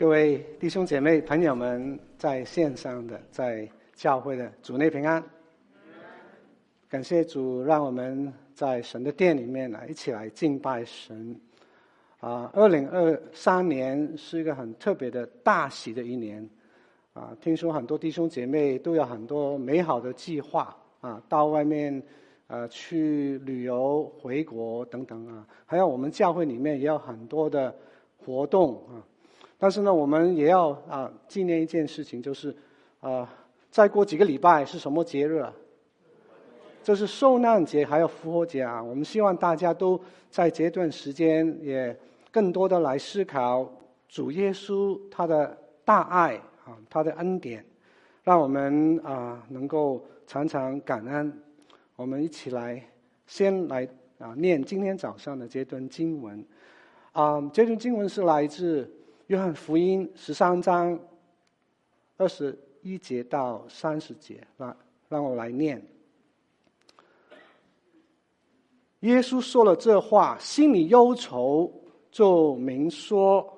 各位弟兄姐妹、朋友们，在线上的、在教会的，主内平安。感谢主，让我们在神的殿里面来一起来敬拜神。啊，二零二三年是一个很特别的大喜的一年。啊，听说很多弟兄姐妹都有很多美好的计划啊，到外面呃去旅游、回国等等啊。还有我们教会里面也有很多的活动啊。但是呢，我们也要啊纪念一件事情，就是啊，再过几个礼拜是什么节日啊？就是受难节，还有复活节啊。我们希望大家都在这段时间也更多的来思考主耶稣他的大爱啊，他的恩典，让我们啊能够常常感恩。我们一起来先来啊念今天早上的这段经文啊，这段经文是来自。约翰福音十三章二十一节到三十节，来，让我来念。耶稣说了这话，心里忧愁，就明说：“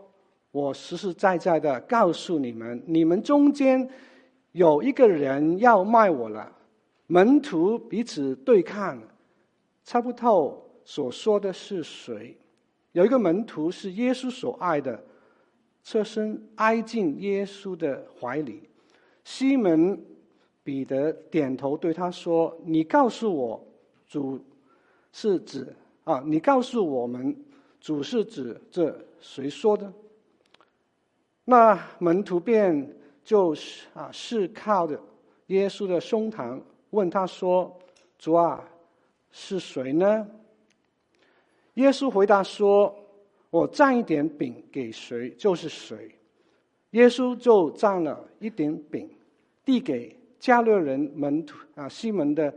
我实实在在的告诉你们，你们中间有一个人要卖我了。”门徒彼此对看，猜不透所说的是谁。有一个门徒是耶稣所爱的。侧身挨进耶稣的怀里，西门彼得点头对他说：“你告诉我，主是指啊？你告诉我们，主是指这谁说的？”那门徒便就是啊，是靠着耶稣的胸膛问他说：“主啊，是谁呢？”耶稣回答说。我蘸一点饼给谁，就是谁。耶稣就蘸了一点饼，递给加略人门徒啊西门的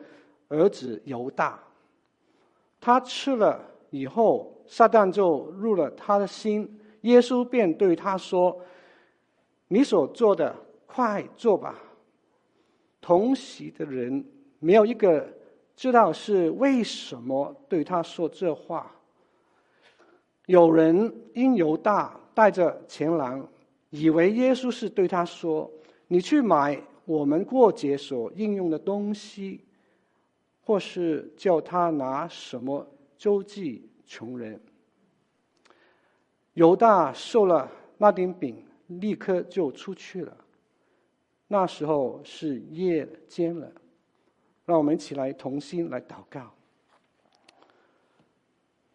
儿子犹大。他吃了以后，撒旦就入了他的心。耶稣便对他说：“你所做的，快做吧。”同席的人没有一个知道是为什么对他说这话。有人因犹大带着钱囊，以为耶稣是对他说：“你去买我们过节所应用的东西，或是叫他拿什么周济穷人。”犹大受了那点饼，立刻就出去了。那时候是夜间了，让我们一起来同心来祷告。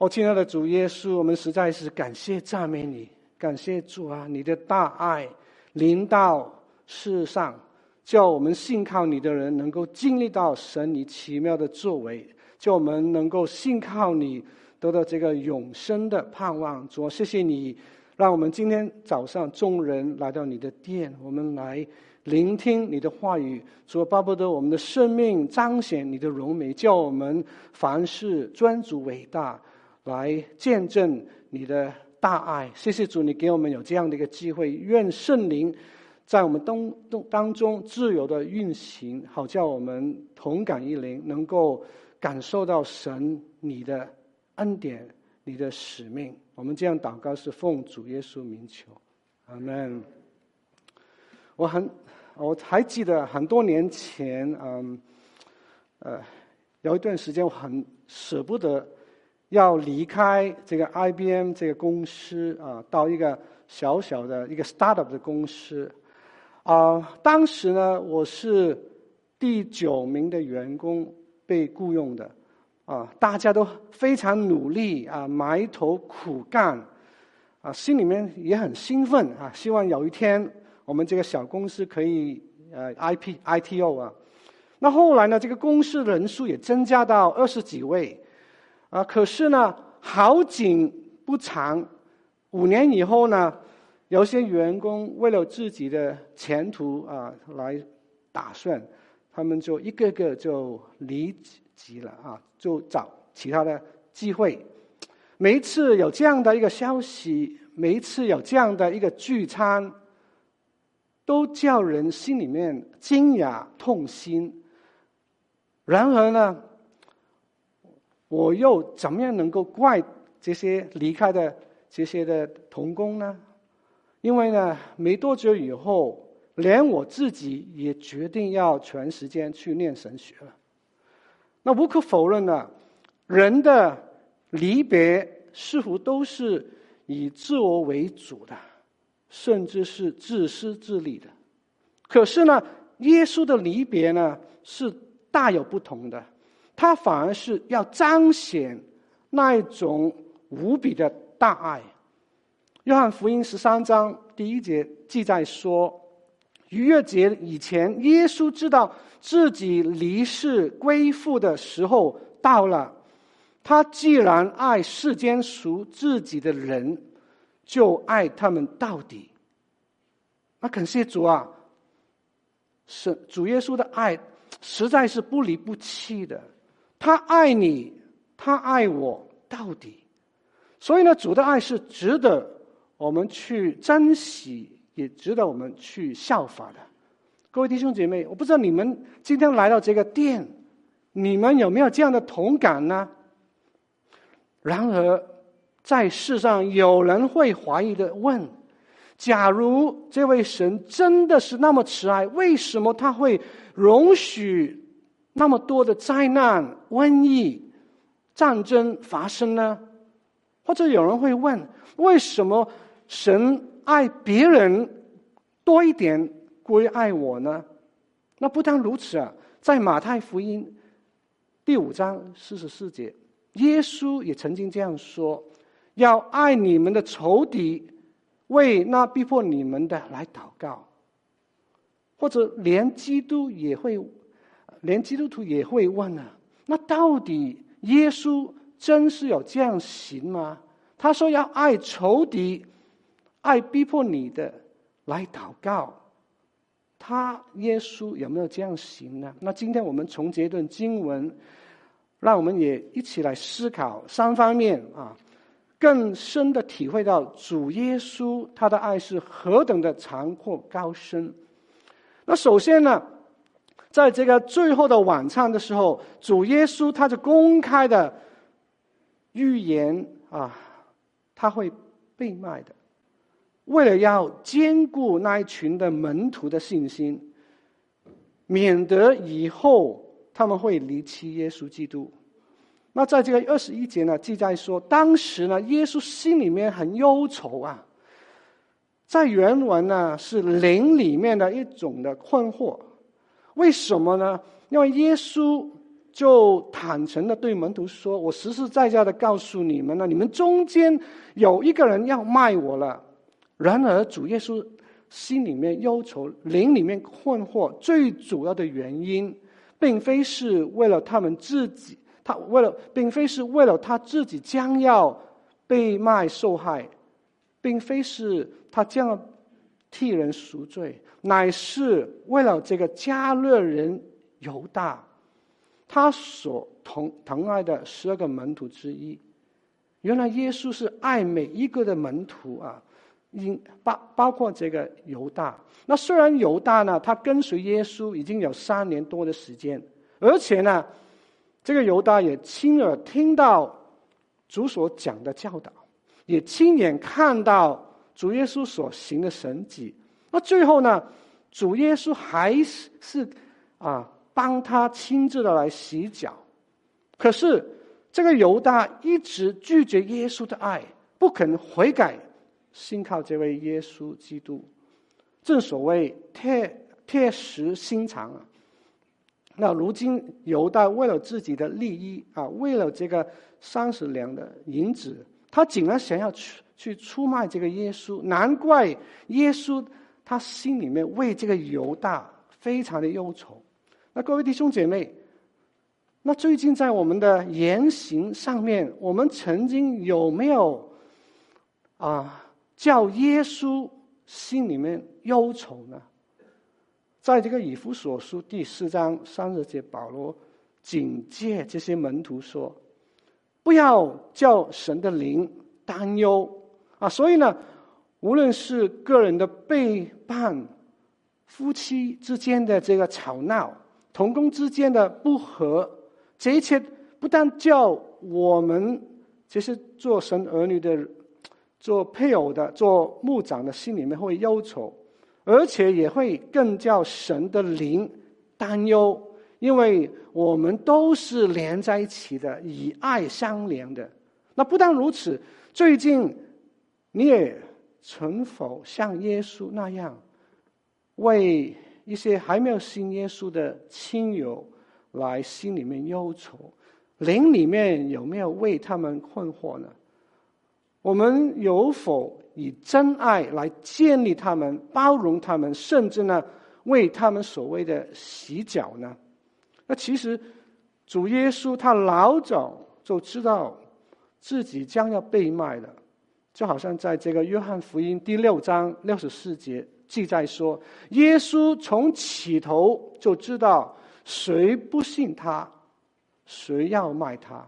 哦，亲爱的主耶稣，我们实在是感谢赞美你，感谢主啊，你的大爱临到世上，叫我们信靠你的人能够经历到神你奇妙的作为，叫我们能够信靠你得到这个永生的盼望。主，谢谢你，让我们今天早上众人来到你的殿，我们来聆听你的话语。主，巴不得我们的生命彰显你的荣美，叫我们凡事尊主伟大。来见证你的大爱，谢谢主，你给我们有这样的一个机会。愿圣灵在我们当当当中自由的运行，好叫我们同感一灵，能够感受到神你的恩典、你的使命。我们这样祷告是奉主耶稣名求，阿门。我很我还记得很多年前，嗯，呃，有一段时间我很舍不得。要离开这个 IBM 这个公司啊，到一个小小的一个 startup 的公司啊。当时呢，我是第九名的员工被雇佣的啊，大家都非常努力啊，埋头苦干啊，心里面也很兴奋啊，希望有一天我们这个小公司可以呃 IP ITO 啊。那后来呢，这个公司人数也增加到二十几位。啊，可是呢，好景不长，五年以后呢，有些员工为了自己的前途啊来打算，他们就一个个就离职了啊，就找其他的机会。每一次有这样的一个消息，每一次有这样的一个聚餐，都叫人心里面惊讶痛心。然而呢，我又怎么样能够怪这些离开的这些的童工呢？因为呢，没多久以后，连我自己也决定要全时间去念神学了。那无可否认呢，人的离别似乎都是以自我为主的，甚至是自私自利的。可是呢，耶稣的离别呢，是大有不同的，他反而是要彰显那一种无比的大爱。约翰福音十三章第一节记载说，逾越节以前，耶稣知道自己离世归父的时候到了。他既然爱世间属自己的人，就爱他们到底。那感谢主啊，是主耶稣的爱实在是不离不弃的。他爱你，他爱我到底。所以呢，主的爱是值得。我们去珍惜，也值得我们去效法的。各位弟兄姐妹，我不知道你们今天来到这个殿，你们有没有这样的同感呢？然而，在世上有人会怀疑的问：假如这位神真的是那么慈爱，为什么他会容许那么多的灾难、瘟疫、战争发生呢？或者有人会问：为什么？神爱别人多一点，归爱我呢？那不但如此啊，在马太福音第五章四十四节，耶稣也曾经这样说：“要爱你们的仇敌，为那逼迫你们的来祷告。”或者连基督也会，连基督徒也会问啊：那到底耶稣真是有这样行吗？他说要爱仇敌。爱逼迫你的来祷告，他耶稣有没有这样行呢？那今天我们从这段经文，让我们也一起来思考三方面啊，更深的体会到主耶稣他的爱是何等的长阔高深。那首先呢，在这个最后的晚餐的时候，主耶稣他就公开的预言啊，他会被卖的。为了要坚固那一群的门徒的信心，免得以后他们会离弃耶稣基督。那在这个二十一节呢，记载说，当时呢，耶稣心里面很忧愁啊。在原文呢，是灵里面的一种的困惑。为什么呢？因为耶稣就坦诚的对门徒说：“我实实在在的告诉你们呢，你们中间有一个人要卖我了。”然而，主耶稣心里面忧愁，灵里面困惑，最主要的原因，并非是为了他们自己，他为了，并非是为了他自己将要被卖受害，并非是他将要替人赎罪，乃是为了这个加勒人犹大，他所疼疼爱的十二个门徒之一。原来耶稣是爱每一个的门徒啊。因包包括这个犹大，那虽然犹大呢，他跟随耶稣已经有三年多的时间，而且呢，这个犹大也亲耳听到主所讲的教导，也亲眼看到主耶稣所行的神迹。那最后呢，主耶稣还是是啊，帮他亲自的来洗脚。可是这个犹大一直拒绝耶稣的爱，不肯悔改。信靠这位耶稣基督，正所谓铁铁石心肠啊。那如今犹大为了自己的利益啊，为了这个三十两的银子，他竟然想要去去出卖这个耶稣。难怪耶稣他心里面为这个犹大非常的忧愁。那各位弟兄姐妹，那最近在我们的言行上面，我们曾经有没有啊？叫耶稣心里面忧愁呢？在这个以弗所书第四章三十节，保罗警戒这些门徒说：“不要叫神的灵担忧啊！”所以呢，无论是个人的背叛、夫妻之间的这个吵闹、同工之间的不和，这一切不但叫我们这些做神儿女的。做配偶的、做牧长的心里面会忧愁，而且也会更叫神的灵担忧，因为我们都是连在一起的，以爱相连的。那不但如此，最近你也曾否像耶稣那样，为一些还没有信耶稣的亲友来心里面忧愁？灵里面有没有为他们困惑呢？我们有否以真爱来建立他们、包容他们，甚至呢，为他们所谓的洗脚呢？那其实主耶稣他老早就知道自己将要被卖了，就好像在这个约翰福音第六章六十四节记载说，耶稣从起头就知道谁不信他，谁要卖他。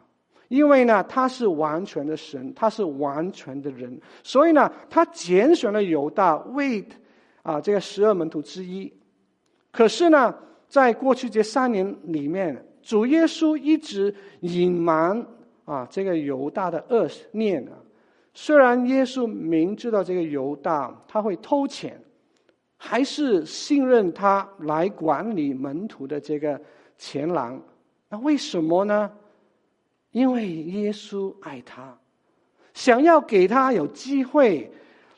因为呢，他是完全的神，他是完全的人，所以呢，他拣选了犹大为啊这个十二门徒之一。可是呢，在过去这三年里面，主耶稣一直隐瞒啊这个犹大的恶念啊。虽然耶稣明知道这个犹大他会偷钱，还是信任他来管理门徒的这个钱囊。那为什么呢？因为耶稣爱他，想要给他有机会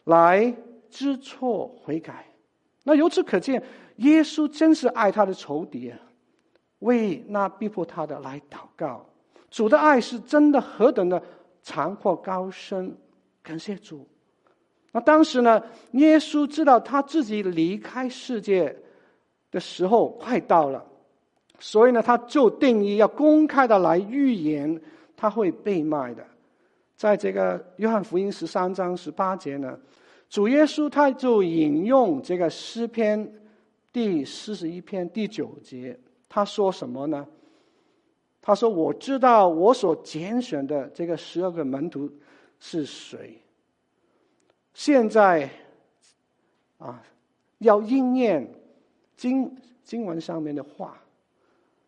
来知错悔改。那由此可见，耶稣真是爱他的仇敌啊，为那逼迫他的来祷告。主的爱是真的何等的长阔高深，感谢主。那当时呢，耶稣知道他自己离开世界的时候快到了。所以呢，他就定义要公开的来预言他会被卖的。在这个约翰福音十三章十八节呢，主耶稣他就引用这个诗篇第四十一篇第九节，他说什么呢？他说：“我知道我所拣选的这个十二个门徒是谁。现在啊，要应验经经文上面的话。”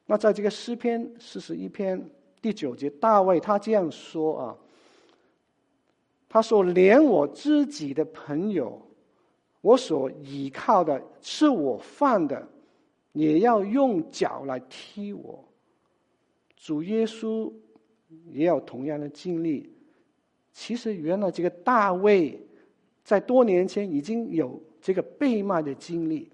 那在这个诗篇四十一篇第九节，大卫他这样说啊，他说：“连我自己的朋友，我所倚靠的，吃我饭的，也要用脚来踢我。”主耶稣也有同样的经历。其实，原来这个大卫在多年前已经有这个被卖的经历。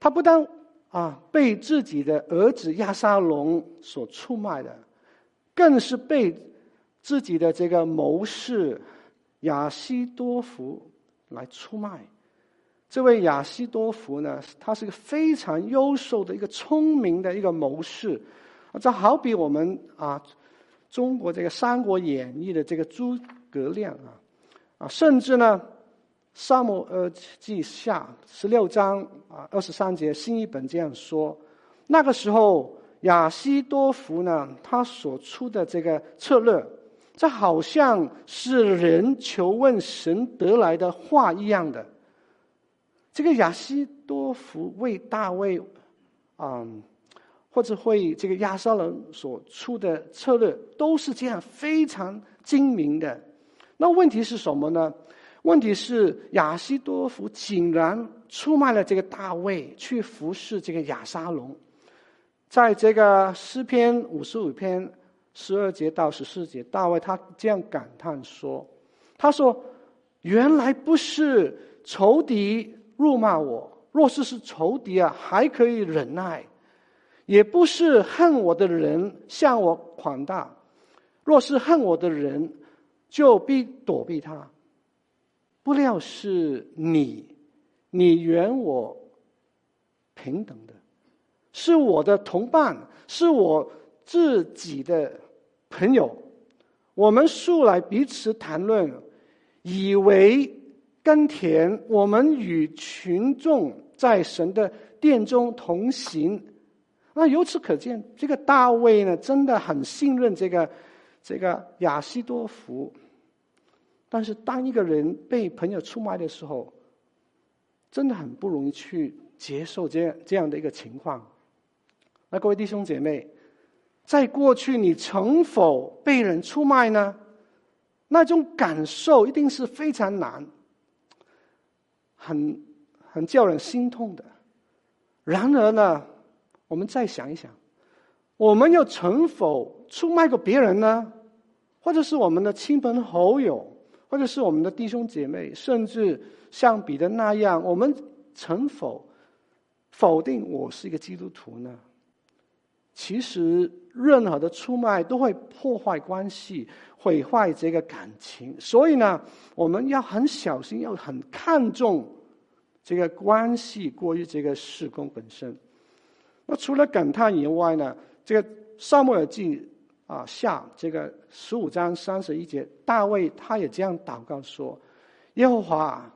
他不但啊，被自己的儿子亚沙龙所出卖的，更是被自己的这个谋士亚西多弗来出卖。这位亚西多弗呢，他是一个非常优秀的一个聪明的一个谋士，这好比我们啊，中国这个《三国演义》的这个诸葛亮啊，啊，甚至呢。撒母呃记下十六章啊二十三节，新译本这样说：那个时候亚西多福呢，他所出的这个策略，这好像是人求问神得来的话一样的。这个亚西多福为大卫，嗯，或者会这个亚沙龙所出的策略，都是这样非常精明的。那问题是什么呢？问题是亚西多弗竟然出卖了这个大卫，去服侍这个亚沙龙。在这个诗篇五十五篇十二节到十四节，大卫他这样感叹说：“他说，原来不是仇敌辱骂我，若是是仇敌啊，还可以忍耐；也不是恨我的人向我夸大，若是恨我的人，就必躲避他。”不料是你，你原我平等的，是我的同伴，是我自己的朋友。我们素来彼此谈论，以为甘甜。我们与群众在神的殿中同行。那由此可见，这个大卫呢，真的很信任这个这个亚西多弗。但是，当一个人被朋友出卖的时候，真的很不容易去接受这样这样的一个情况。那各位弟兄姐妹，在过去你曾否被人出卖呢？那种感受一定是非常难，很很叫人心痛的。然而呢，我们再想一想，我们又曾否出卖过别人呢？或者是我们的亲朋好友，或者是我们的弟兄姐妹，甚至像彼得那样，我们曾否否定我是一个基督徒呢？其实，任何的出卖都会破坏关系，毁坏这个感情。所以呢，我们要很小心，要很看重这个关系，过于这个事工本身。那除了感叹以外呢，这个撒母耳记啊下这个十五章三十一节，大卫他也这样祷告说：“耶和华，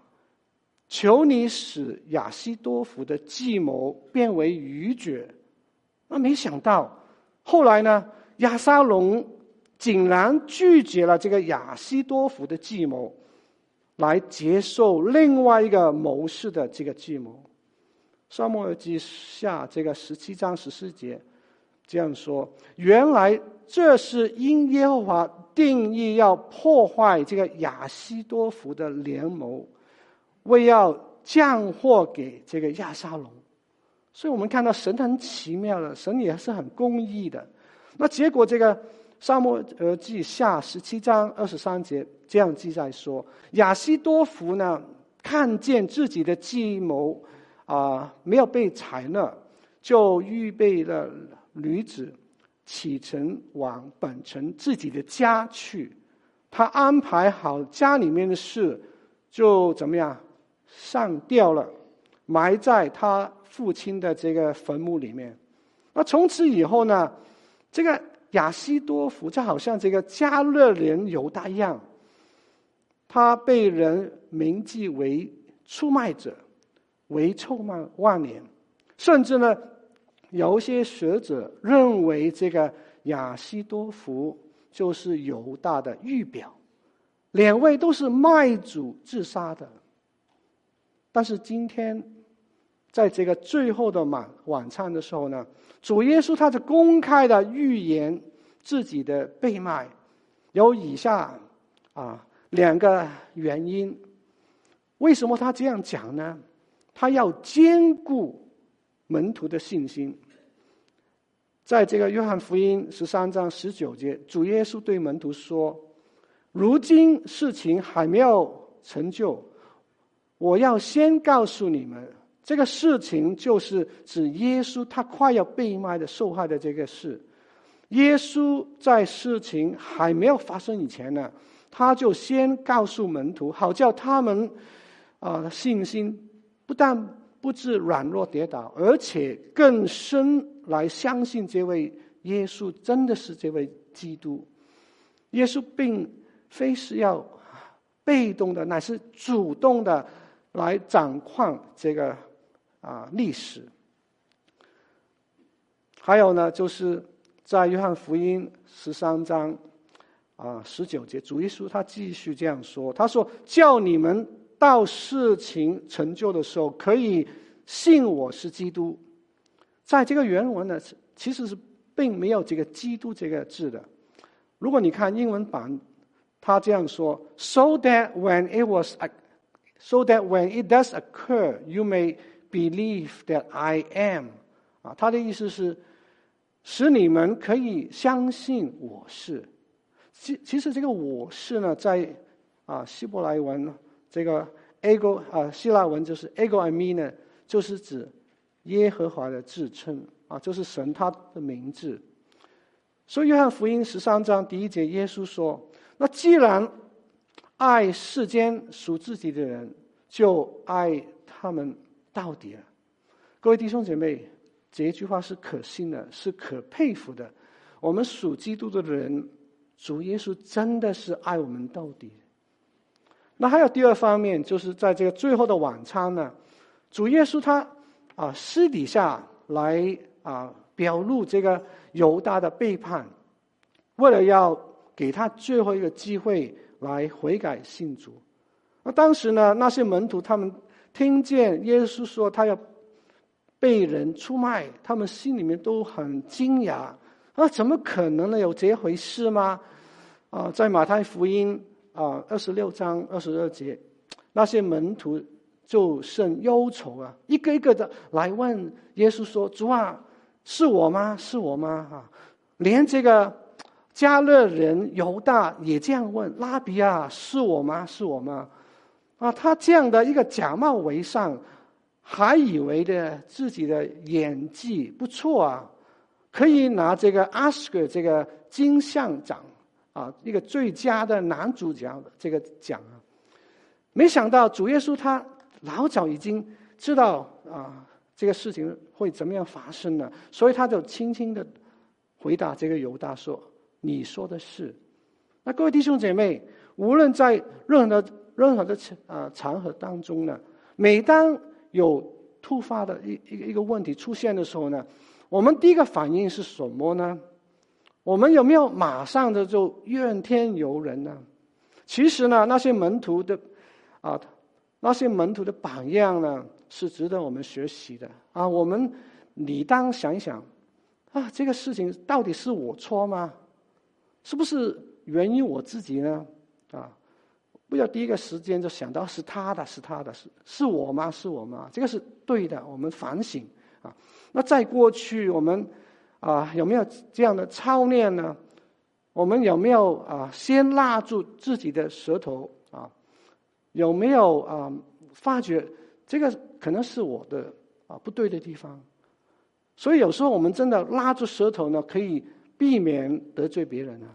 求你使亚西多弗的计谋变为愚拙。”那没想到，后来呢，亚沙龙竟然拒绝了这个亚西多弗的计谋，来接受另外一个谋士的这个计谋。撒母耳记下这个十七章十四节这样说：原来这是因耶和华定义要破坏这个亚希多弗的联谋，为要降祸给这个亚沙龙。所以我们看到神很奇妙的，神也是很公义的。那结果，这个撒母耳记下十七章二十三节这样记载说：亚西多弗呢，看见自己的计谋啊、没有被采纳，就预备了女子，启程往本城自己的家去。他安排好家里面的事，就怎么样上吊了，埋在他。父亲的这个坟墓里面，那从此以后呢，这个亚西多弗就好像这个加勒人犹大一样，他被人铭记为出卖者，为臭万万年，甚至呢，有些学者认为这个亚西多福就是犹大的预表，两位都是卖主自杀的，但是今天。在这个最后的晚晚餐的时候呢，主耶稣他是公开的预言自己的被卖，有以下啊两个原因。为什么他这样讲呢？他要兼顾门徒的信心。在这个约翰福音十三章十九节，主耶稣对门徒说：“如今事情还没有成就，我要先告诉你们。”这个事情就是指耶稣他快要被卖的受害的这个事。耶稣在事情还没有发生以前呢，他就先告诉门徒，好叫他们啊信心不但不致软弱跌倒，而且更深来相信这位耶稣真的是这位基督。耶稣并非是要被动的，乃是主动的来掌控这个。啊，历史。还有呢，就是在约翰福音十三章啊十九节，主耶稣他继续这样说：“他说，叫你们到事情成就的时候，可以信我是基督。”在这个原文呢，其实是并没有这个“基督”这个字的。如果你看英文版，他这样说：“So that when it was, so that when it does occur, you may。” Believe that I am，啊，他的意思是使你们可以相信我是。其其实这个我是呢，在啊希伯来文呢这个 ego 啊希腊文就是 ego eimi 呢，就是指耶和华的自称啊，就是神他的名字。所以约翰福音十三章第一节，耶稣说：“那既然爱世间属自己的人，就爱他们。”到底了，各位弟兄姐妹，这一句话是可信的，是可佩服的。我们属基督的人，主耶稣真的是爱我们到底。那还有第二方面，就是在这个最后的晚餐呢，主耶稣他啊私底下来啊表露这个犹大的背叛，为了要给他最后一个机会来悔改信主。那当时呢，那些门徒他们。听见耶稣说他要被人出卖，他们心里面都很惊讶啊！怎么可能呢？有这回事吗？啊，在马太福音啊二十六章二十二节，那些门徒就甚忧愁啊，一个一个的来问耶稣说：“主啊，是我吗？是我吗？”啊，连这个加勒人犹大也这样问：“拉比啊，是我吗？是我吗？”啊，他这样的一个假冒为善，还以为的自己的演技不错啊，可以拿这个奥斯卡这个金像奖啊，一个最佳的男主角这个奖啊。没想到主耶稣他老早已经知道啊，这个事情会怎么样发生了，所以他就轻轻的回答这个犹大说：“你说的是。”那各位弟兄姐妹，无论在任何的。任何的场啊场合当中呢，每当有突发的一一个一个问题出现的时候呢，我们第一个反应是什么呢？我们有没有马上的就怨天尤人呢？其实呢，那些门徒的啊，那些门徒的榜样呢，是值得我们学习的啊。我们理当想一想啊，这个事情到底是我错吗？是不是源于我自己呢？啊？不要第一个时间就想到是他的，是他的，是是我吗？是我吗？这个是对的，我们反省啊。那在过去，我们啊有没有这样的操练呢？我们有没有啊先拉住自己的舌头啊？有没有啊发觉这个可能是我的啊不对的地方？所以有时候我们真的拉住舌头呢，可以避免得罪别人啊。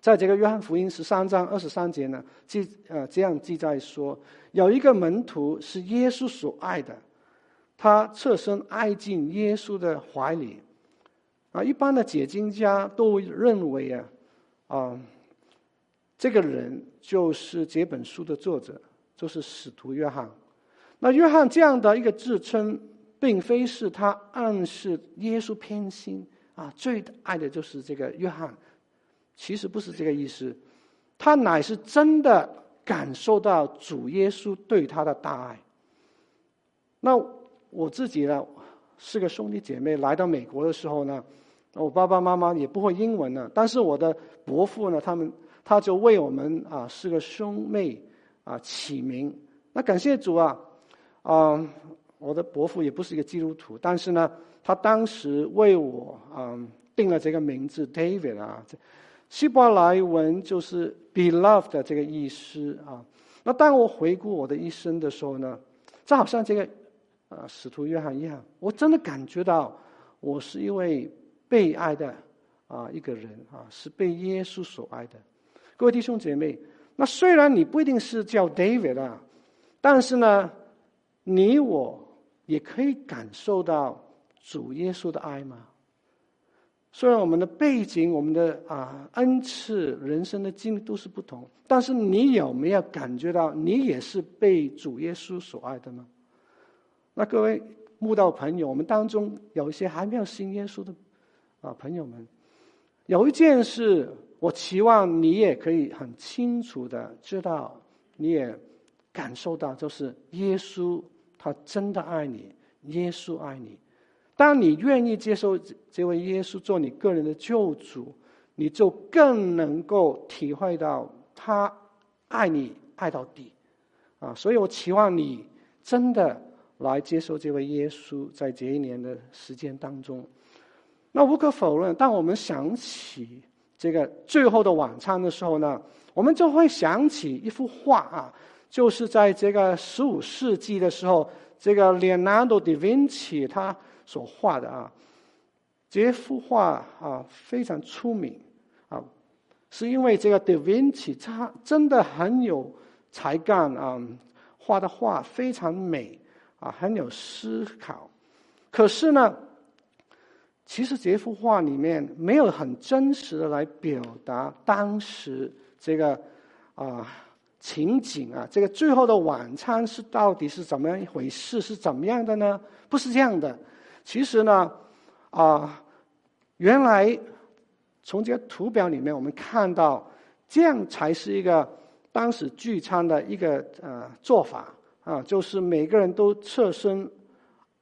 在这个约翰福音十三章二十三节呢，记呃这样记载说，有一个门徒是耶稣所爱的，他侧身挨进耶稣的怀里。啊，一般的解经家都认为啊，啊，这个人就是这本书的作者，就是使徒约翰。那约翰这样的一个自称，并非是他暗示耶稣偏心啊，最爱的就是这个约翰。其实不是这个意思，他乃是真的感受到主耶稣对他的大爱。那我自己呢，四个兄弟姐妹来到美国的时候呢，我爸爸妈妈也不会英文呢，但是我的伯父呢，他们他就为我们啊四个兄妹啊起名。那感谢主啊，啊，我的伯父也不是一个基督徒，但是呢，他当时为我啊定了这个名字 David 啊。希伯来文就是 “beloved” 这个意思啊。那当我回顾我的一生的时候呢，就好像这个啊使徒约翰一样，我真的感觉到我是一位被爱的啊一个人啊，是被耶稣所爱的。各位弟兄姐妹，那虽然你不一定是叫 David 啊，但是呢，你我也可以感受到主耶稣的爱吗？虽然我们的背景、我们的啊恩赐、人生的经历都是不同，但是你有没有感觉到你也是被主耶稣所爱的呢？那各位慕道朋友，我们当中有一些还没有信耶稣的啊朋友们，有一件事，我期望你也可以很清楚的知道，你也感受到，就是耶稣他真的爱你，耶稣爱你。当你愿意接受这位耶稣做你个人的救主，你就更能够体会到他爱你爱到底，啊！所以我期望你真的来接受这位耶稣，在这一年的时间当中。那无可否认，当我们想起这个最后的晚餐的时候呢，我们就会想起一幅画啊，就是在这个十五世纪的时候，这个 Leonardo da Vinci 他。所画的啊，这幅画啊非常出名啊，是因为这个 da Vinci 他真的很有才干啊，画的画非常美啊，很有思考。可是呢，其实这幅画里面没有很真实的来表达当时这个啊情景啊，这个最后的晚餐是到底是怎么样一回事？是怎么样的呢？不是这样的。其实呢，啊，原来从这个图表里面，我们看到这样才是一个当时聚餐的一个呃做法啊，就是每个人都侧身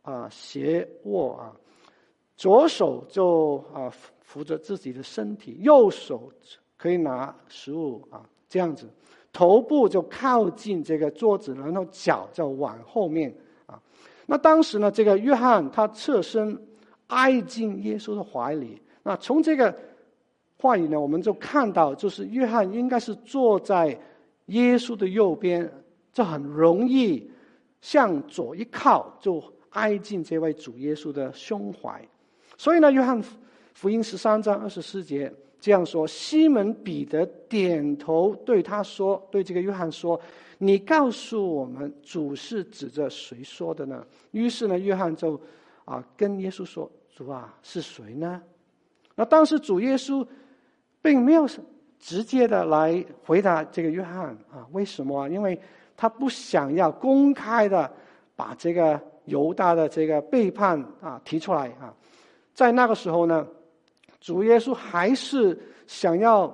啊斜卧啊，左手就啊扶着自己的身体，右手可以拿食物啊，这样子，头部就靠近这个桌子，然后脚就往后面啊。那当时呢，这个约翰他侧身挨进耶稣的怀里。那从这个话语呢，我们就看到，就是约翰应该是坐在耶稣的右边，就很容易向左一靠，就挨近这位主耶稣的胸怀。所以呢，约翰福音十三章二十四节这样说：西门彼得点头对他说，对这个约翰说：“你告诉我们，主是指着谁说的呢？”于是呢，约翰就啊跟耶稣说：“主啊，是谁呢？”那当时主耶稣并没有直接的来回答这个约翰啊，为什么？因为他不想要公开的把这个犹大的这个背叛啊提出来啊。在那个时候呢，主耶稣还是想要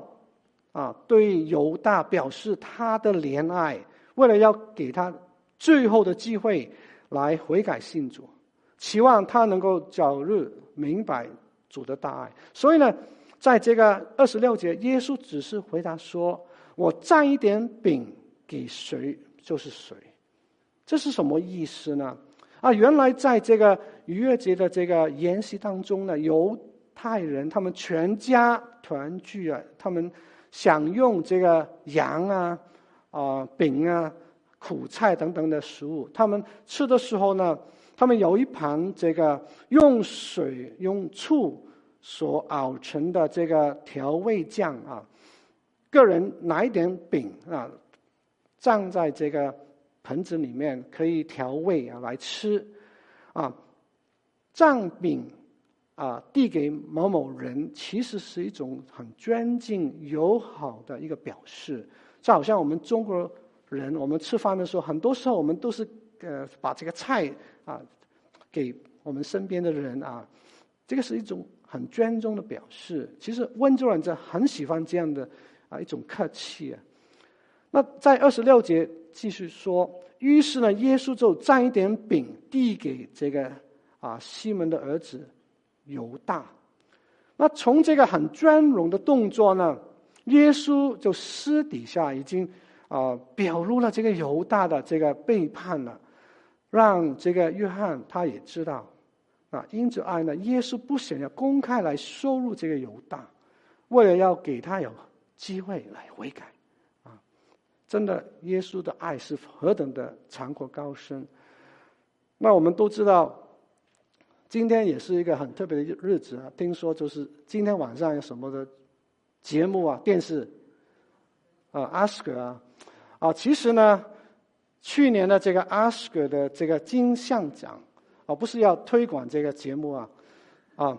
啊对犹大表示他的怜爱，为了要给他最后的机会来悔改信主，期望他能够早日明白。主的大爱，所以呢，在这个二十六节，耶稣只是回答说：“我蘸一点饼给谁就是谁。”这是什么意思呢？啊，原来在这个逾越节的这个筵席当中呢，犹太人他们全家团聚啊，他们享用这个羊啊、啊、饼啊、苦菜等等的食物。他们吃的时候呢，他们有一盘这个用水用醋所熬成的这个调味酱啊，个人拿一点饼啊，蘸在这个盆子里面可以调味啊来吃，啊，蘸饼啊递给某某人，其实是一种很尊敬友好的一个表示。就好像我们中国人，我们吃饭的时候，很多时候我们都是呃把这个菜。啊，给我们身边的人啊，这个是一种很尊重的表示。其实温州人就很喜欢这样的啊一种客气啊。那在二十六节继续说，于是呢，耶稣就蘸一点饼递给这个啊西门的儿子犹大。那从这个很尊荣的动作呢，耶稣就私底下已经啊表露了这个犹大的这个背叛了。让这个约翰他也知道，啊，因着爱呢，耶稣不想要公开来羞辱这个犹大，为了要给他有机会来悔改，啊，真的，耶稣的爱是何等的长阔高深。那我们都知道，今天也是一个很特别的日子啊。听说就是今天晚上有什么的节目啊，电视，啊，奥斯卡啊，啊，其实呢。去年的这个奥斯卡的这个金像奖，啊，不是要推广这个节目啊，啊，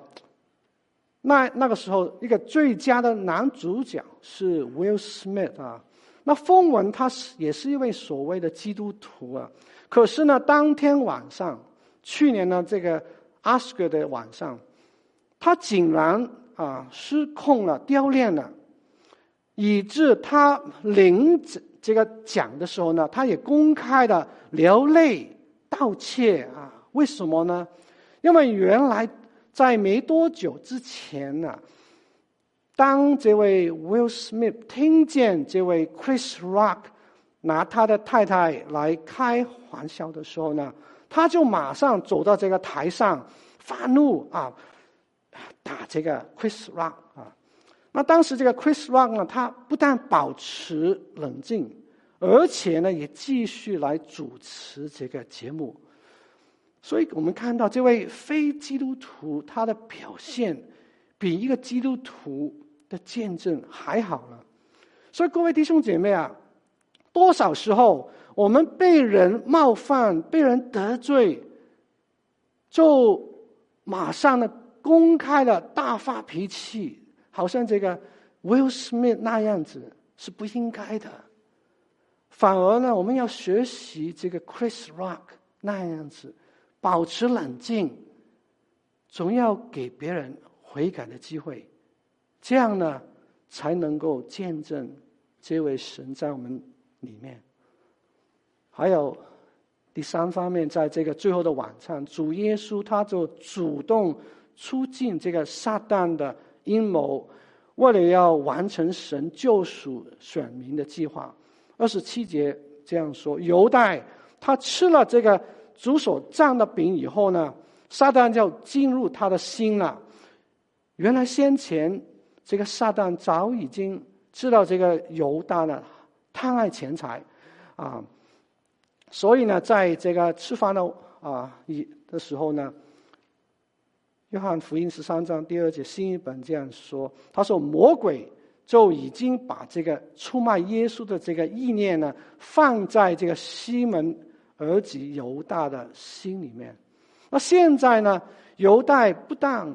那那个时候一个最佳的男主角是 Will Smith 啊，那风闻他是也是一位所谓的基督徒啊，可是呢，当天晚上，去年呢这个奥斯卡的晚上，他竟然啊失控了，掉链了，以致他领着。这个奖的时候呢，他也公开的流泪道歉啊？为什么呢？因为原来在没多久之前呢，当这位 Will Smith 听见这位 Chris Rock 拿他的太太来开玩笑的时候呢，他就马上走到这个台上发怒啊，打这个 Chris Rock 啊。那当时这个 Chris Rock 呢，他不但保持冷静，而且呢，也继续来主持这个节目。所以我们看到这位非基督徒他的表现，比一个基督徒的见证还好了。所以各位弟兄姐妹啊，多少时候我们被人冒犯、被人得罪，就马上呢公开了大发脾气。好像这个 Will Smith 那样子是不应该的，反而呢，我们要学习这个 Chris Rock 那样子，保持冷静，总要给别人悔改的机会，这样呢，才能够见证这位神在我们里面。还有第三方面，在这个最后的晚餐，主耶稣他就主动出尽这个撒旦的阴谋，为了要完成神救赎选民的计划。二十七节这样说：犹大他吃了这个主所杖的饼以后呢，撒旦就进入他的心了。原来先前这个撒旦早已经知道这个犹大呢贪爱钱财啊，所以呢，在这个吃饭的啊一的时候呢。约翰福音十三章第二节新译本这样说：“他说魔鬼就已经把这个出卖耶稣的这个意念呢，放在这个西门儿子犹大的心里面。那现在呢，犹大不但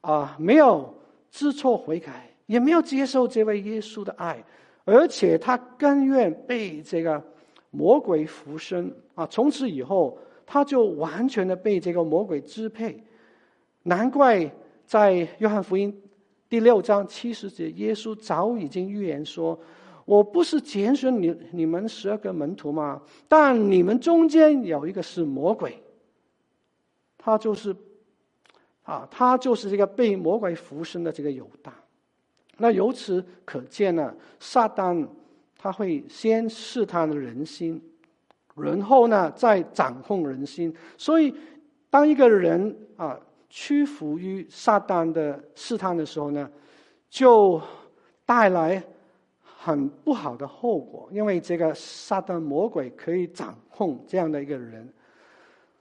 啊没有知错悔改，也没有接受这位耶稣的爱，而且他甘愿被这个魔鬼附身啊！从此以后，他就完全的被这个魔鬼支配。”难怪在约翰福音第六章七十节，耶稣早已经预言说：“我不是拣选你你们十二个门徒吗？但你们中间有一个是魔鬼，他就是啊，他就是这个被魔鬼附身的这个犹大。那由此可见呢，撒旦他会先试探人心，然后呢再掌控人心。所以，当一个人啊。屈服于撒旦的试探的时候呢，就带来很不好的后果，因为这个撒旦魔鬼可以掌控这样的一个人。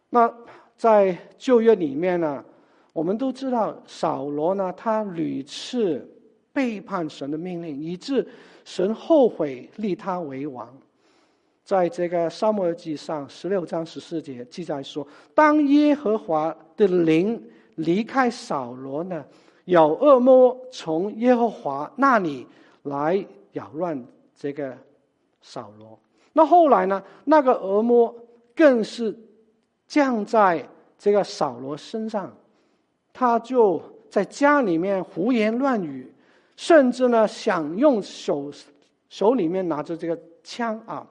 那在旧约里面呢，我们都知道扫罗呢，他屡次背叛神的命令，以致神后悔立他为王。在这个撒母耳记上十六章十四节记载说，当耶和华的灵。离开扫罗呢，有恶魔从耶和华那里来扰乱这个扫罗。那后来呢，那个恶魔更是降在这个扫罗身上，他就在家里面胡言乱语，甚至呢想用手手里面拿着这个枪啊，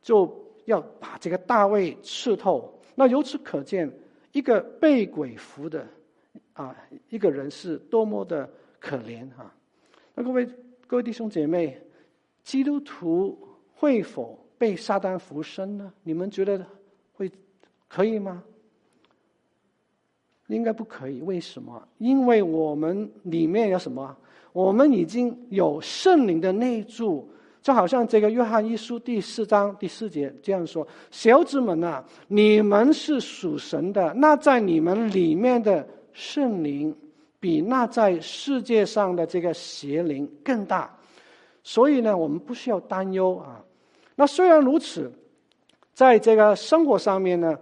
就要把这个大卫刺透。那由此可见。一个被鬼附的啊，一个人是多么的可怜啊！那各位各位弟兄姐妹，基督徒会否被撒旦附身呢？你们觉得会可以吗？应该不可以。为什么？因为我们里面有什么？我们已经有圣灵的内住。就好像这个约翰一书第四章第四节这样说：“小子们啊，你们是属神的，那在你们里面的圣灵，比那在世界上的这个邪灵更大。所以呢，我们不需要担忧啊。那虽然如此，在这个生活上面呢，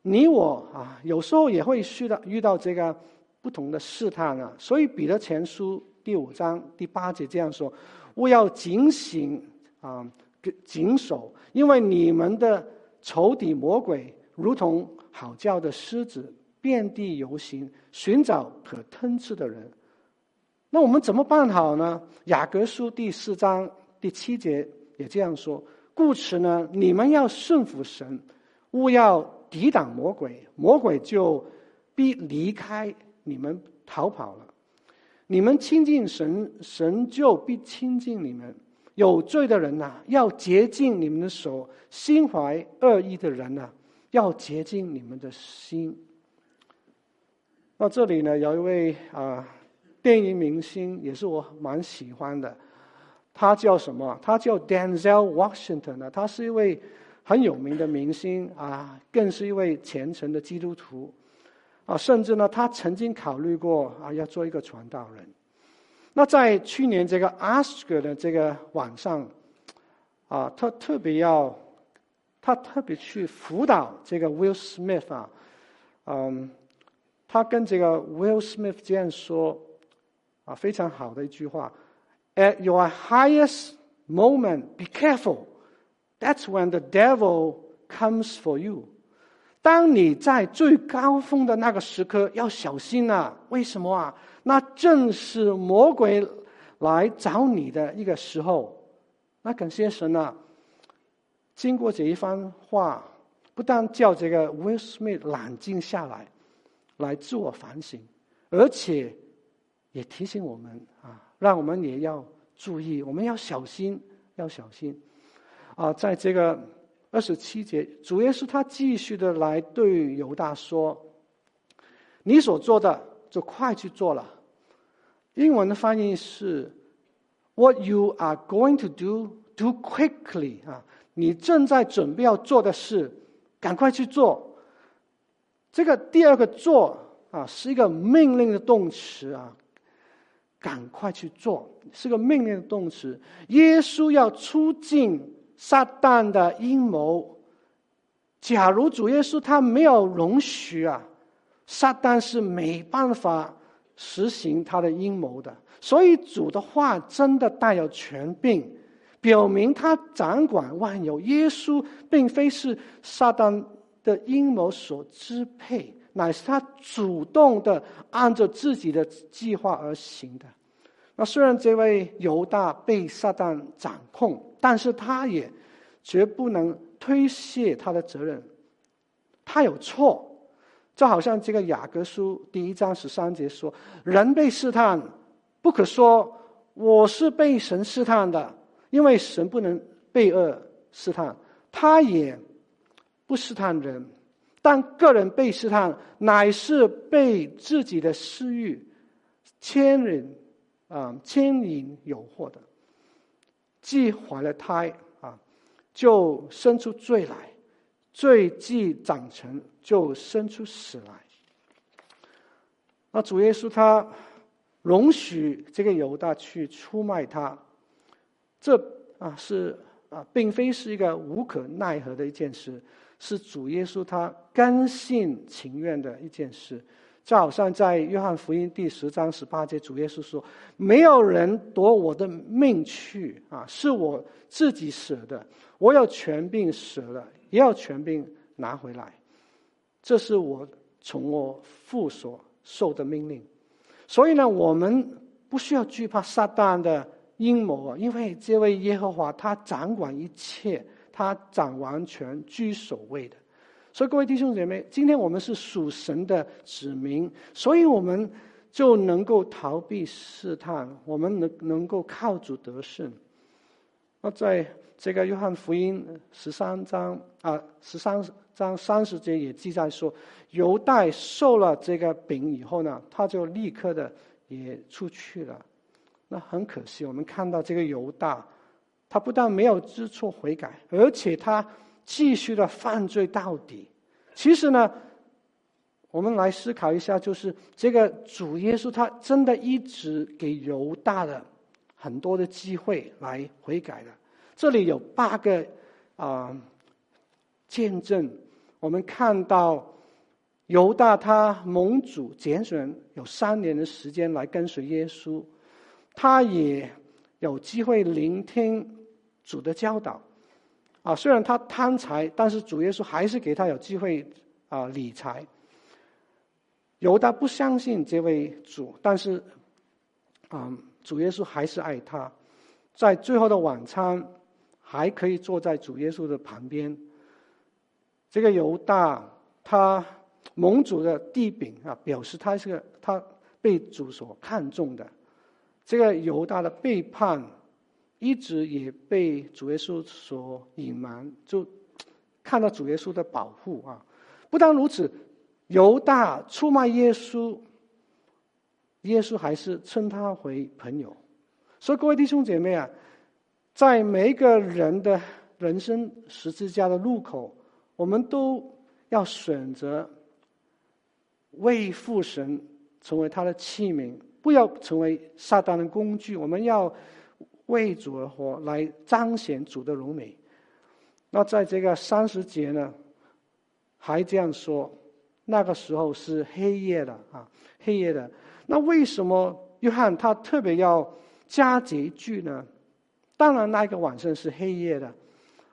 你我啊，有时候也会遇到遇到这个不同的试探啊。所以彼得前书第五章第八节这样说。”勿要警醒啊，谨守，因为你们的仇敌魔鬼如同吼叫的狮子，遍地游行，寻找可吞吃的人。那我们怎么办好呢？雅各书第四章第七节也这样说：故此呢，你们要顺服神，勿要抵挡魔鬼，魔鬼就必离开你们逃跑了。你们亲近神，神就必亲近你们。有罪的人呐、要洁净你们的手；心怀恶意的人呐、要洁净你们的心。那这里呢，有一位啊、电影明星，也是我蛮喜欢的。他叫什么？他叫 Denzel Washington 呢？他是一位很有名的明星啊，更是一位虔诚的基督徒。啊，甚至呢，他曾经考虑过啊，要做一个传道人。那在去年这个 Oscar 的这个晚上，啊，他特别要，他特别去辅导这个 Will Smith 啊，嗯，他跟这个 Will Smith 这样说，啊，非常好的一句话：At your highest moment, be careful. That's when the devil comes for you. 当你在最高峰的那个时刻，要小心啊！为什么啊？那正是魔鬼来找你的一个时候。那感谢神啊！经过这一番话，不但叫这个 Will Smith 冷静下来，来自我反省，而且也提醒我们啊，让我们也要注意，我们要小心，要小心。啊，在这个二十七节，主耶稣他继续的来对犹大说：“你所做的，就快去做了。”英文的翻译是 “What you are going to do, do quickly。”啊，你正在准备要做的事，赶快去做。这个第二个“做”啊，是一个命令的动词啊，赶快去做，是个命令的动词。耶稣要出境。撒旦的阴谋，假如主耶稣他没有容许啊，撒旦是没办法实行他的阴谋的。所以主的话真的带有权柄，表明他掌管万有。耶稣并非是撒旦的阴谋所支配，乃是他主动的按照自己的计划而行的。那虽然这位犹大被撒旦掌控。但是他也绝不能推卸他的责任，他有错，就好像这个雅各书第一章十三节说：“人被试探，不可说我是被神试探的，因为神不能被恶试探，他也不试探人，但个人被试探，乃是被自己的私欲牵引啊牵引诱惑的。”既怀了胎啊，就生出罪来；罪既长成，就生出死来。那主耶稣他容许这个犹大去出卖他，这啊是啊，并非是一个无可奈何的一件事，是主耶稣他甘心情愿的一件事。就好像在约翰福音第十章十八节，主耶稣说：“没有人夺我的命去啊，是我自己舍的。我有权柄舍了，也要权柄拿回来。这是我从我父所受的命令。所以呢，我们不需要惧怕撒旦的阴谋啊，因为这位耶和华他掌管一切，他掌完全居首位的。”所以，各位弟兄姐妹，今天我们是属神的子民，所以我们就能够逃避试探，我们能能够靠主得胜。那在这个约翰福音十三章啊，十三章三十节也记载说，犹大受了这个饼以后呢，他就立刻的也出去了。那很可惜，我们看到这个犹大，他不但没有知错悔改，而且他。继续的犯罪到底，其实呢，我们来思考一下，就是这个主耶稣他真的一直给犹大的很多的机会来悔改的。这里有八个啊、见证，我们看到犹大他蒙主拣选有三年的时间来跟随耶稣，他也有机会聆听主的教导。啊，虽然他贪财，但是主耶稣还是给他有机会啊理财。犹大不相信这位主，但是啊，主耶稣还是爱他，在最后的晚餐还可以坐在主耶稣的旁边。这个犹大他蒙主的地饼啊，表示他是个他被主所看重的。这个犹大的背叛。一直也被主耶稣所隐瞒，就看到主耶稣的保护啊！不但如此，犹大出卖耶稣，耶稣还是称他为朋友。所以各位弟兄姐妹啊，在每一个人的人生十字架的路口，我们都要选择为父神成为他的器皿，不要成为撒旦的工具。我们要。为主而活，来彰显主的荣美。那在这个三十节呢，还这样说：那个时候是黑夜的啊，黑夜的。那为什么约翰他特别要加这一句呢？当然，那个晚上是黑夜的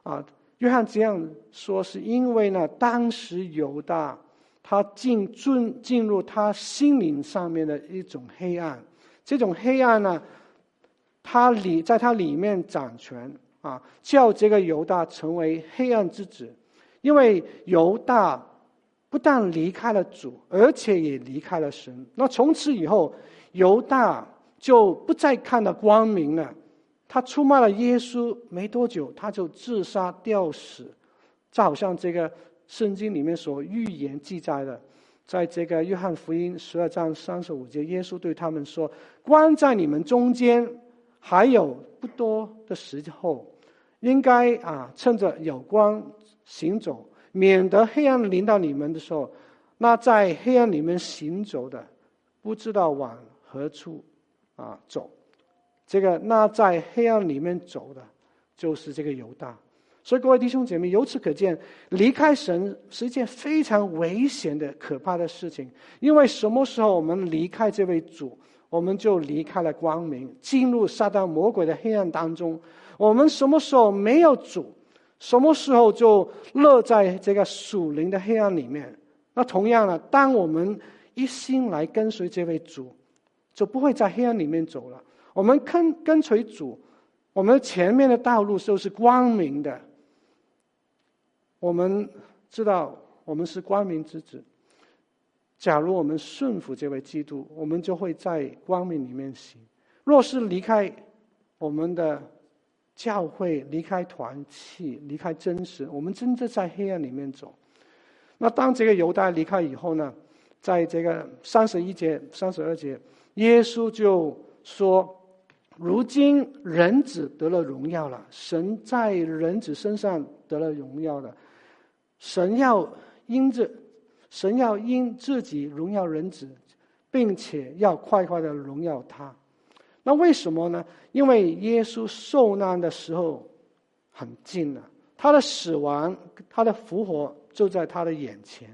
啊。约翰这样说，是因为呢，当时犹大他进进进入他心灵上面的一种黑暗，这种黑暗呢。他里在他里面掌权啊，叫这个犹大成为黑暗之子，因为犹大不但离开了主，而且也离开了神。那从此以后，犹大就不再看到光明了。他出卖了耶稣没多久，他就自杀吊死。就好像这个圣经里面所预言记载的，在这个约翰福音十二章三十五节，耶稣对他们说：“关在你们中间还有不多的时候，应该啊，趁着有光行走，免得黑暗临到你们的时候，那在黑暗里面行走的，不知道往何处啊走。”这个那在黑暗里面走的，就是这个犹大。所以各位弟兄姐妹，由此可见，离开神是一件非常危险的、可怕的事情。因为什么时候我们离开这位主，我们就离开了光明，进入撒旦魔鬼的黑暗当中。我们什么时候没有主，什么时候就乐在这个属灵的黑暗里面。那同样呢，当我们一心来跟随这位主，就不会在黑暗里面走了。我们跟跟随主，我们前面的道路就是光明的。我们知道我们是光明之子。假如我们顺服这位基督，我们就会在光明里面行。若是离开我们的教会，离开团契，离开真实，我们真的在黑暗里面走。那当这个犹大离开以后呢，在这个三十一节、三十二节，耶稣就说。如今人子得了荣耀了，神在人子身上得了荣耀了。神要因着，神要因自己荣耀人子，并且要快快的荣耀他。那为什么呢？因为耶稣受难的时候很近了，他的死亡、他的复活就在他的眼前。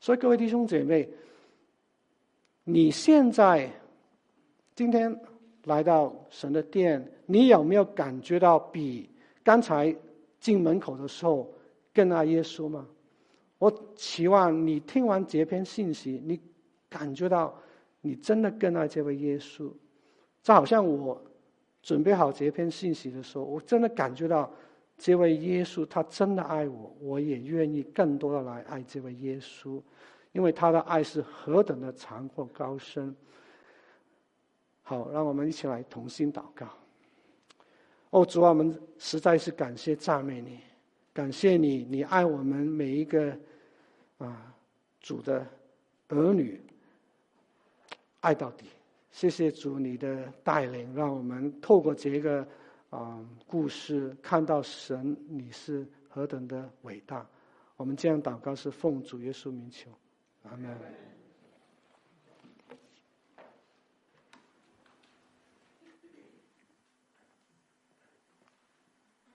所以各位弟兄姐妹，你现在今天。来到神的殿，你有没有感觉到比刚才进门口的时候更爱耶稣吗？我期望你听完这篇信息，你感觉到你真的更爱这位耶稣。就好像我准备好这篇信息的时候，我真的感觉到这位耶稣他真的爱我，我也愿意更多的来爱这位耶稣，因为他的爱是何等的长阔高深。好，让我们一起来同心祷告。哦，主啊，我们实在是感谢赞美你，感谢你，你爱我们每一个啊主的儿女，爱到底。谢谢主你的带领，让我们透过这个啊故事，看到神你是何等的伟大。我们这样祷告是奉主耶稣名求，阿门。